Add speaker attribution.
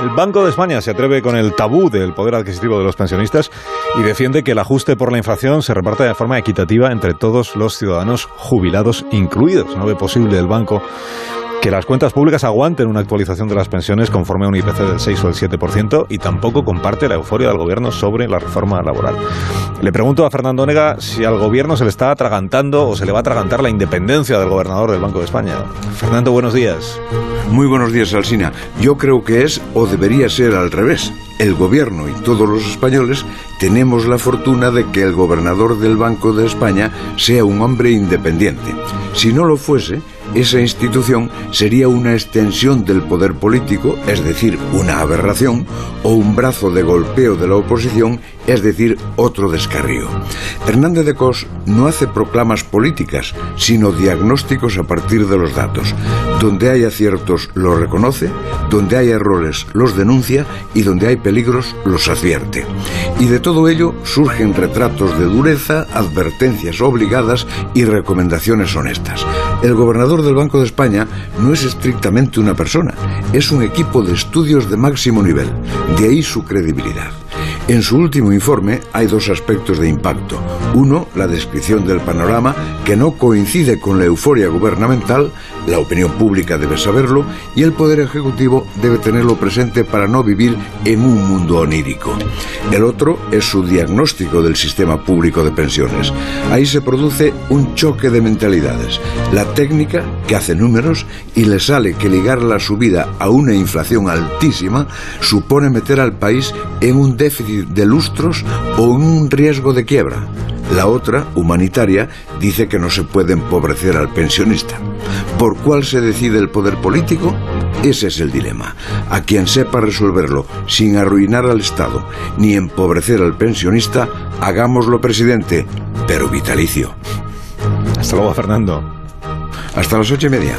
Speaker 1: El Banco de España se atreve con el tabú del poder adquisitivo de los pensionistas y defiende que el ajuste por la inflación se reparta de forma equitativa entre todos los ciudadanos jubilados incluidos. No ve posible el banco que las cuentas públicas aguanten una actualización de las pensiones conforme a un IPC del 6 o el 7% y tampoco comparte la euforia del gobierno sobre la reforma laboral. Le pregunto a Fernando Onega si al gobierno se le está atragantando o se le va a atragantar la independencia del gobernador del Banco de España. Fernando, buenos días.
Speaker 2: Muy buenos días, Alsina. Yo creo que es o debería ser al revés. El gobierno y todos los españoles tenemos la fortuna de que el gobernador del Banco de España sea un hombre independiente. Si no lo fuese, esa institución sería una extensión del poder político, es decir, una aberración, o un brazo de golpeo de la oposición, es decir, otro descarrío. Hernández de Cos no hace proclamas políticas, sino diagnósticos a partir de los datos. Donde hay aciertos los reconoce, donde hay errores los denuncia y donde hay peligros los advierte. Y de todo ello surgen retratos de dureza, advertencias obligadas y recomendaciones honestas. El gobernador del Banco de España no es estrictamente una persona, es un equipo de estudios de máximo nivel, de ahí su credibilidad. En su último informe hay dos aspectos de impacto. Uno, la descripción del panorama que no coincide con la euforia gubernamental, la opinión pública debe saberlo y el Poder Ejecutivo debe tenerlo presente para no vivir en un mundo onírico. El otro es su diagnóstico del sistema público de pensiones. Ahí se produce un choque de mentalidades. La técnica, que hace números, y le sale que ligar la subida a una inflación altísima supone meter al país en un déficit de lustros o un riesgo de quiebra. La otra, humanitaria, dice que no se puede empobrecer al pensionista. ¿Por cuál se decide el poder político? Ese es el dilema. A quien sepa resolverlo sin arruinar al Estado ni empobrecer al pensionista, hagámoslo presidente, pero vitalicio.
Speaker 1: Hasta luego, Fernando.
Speaker 2: Hasta las ocho y media.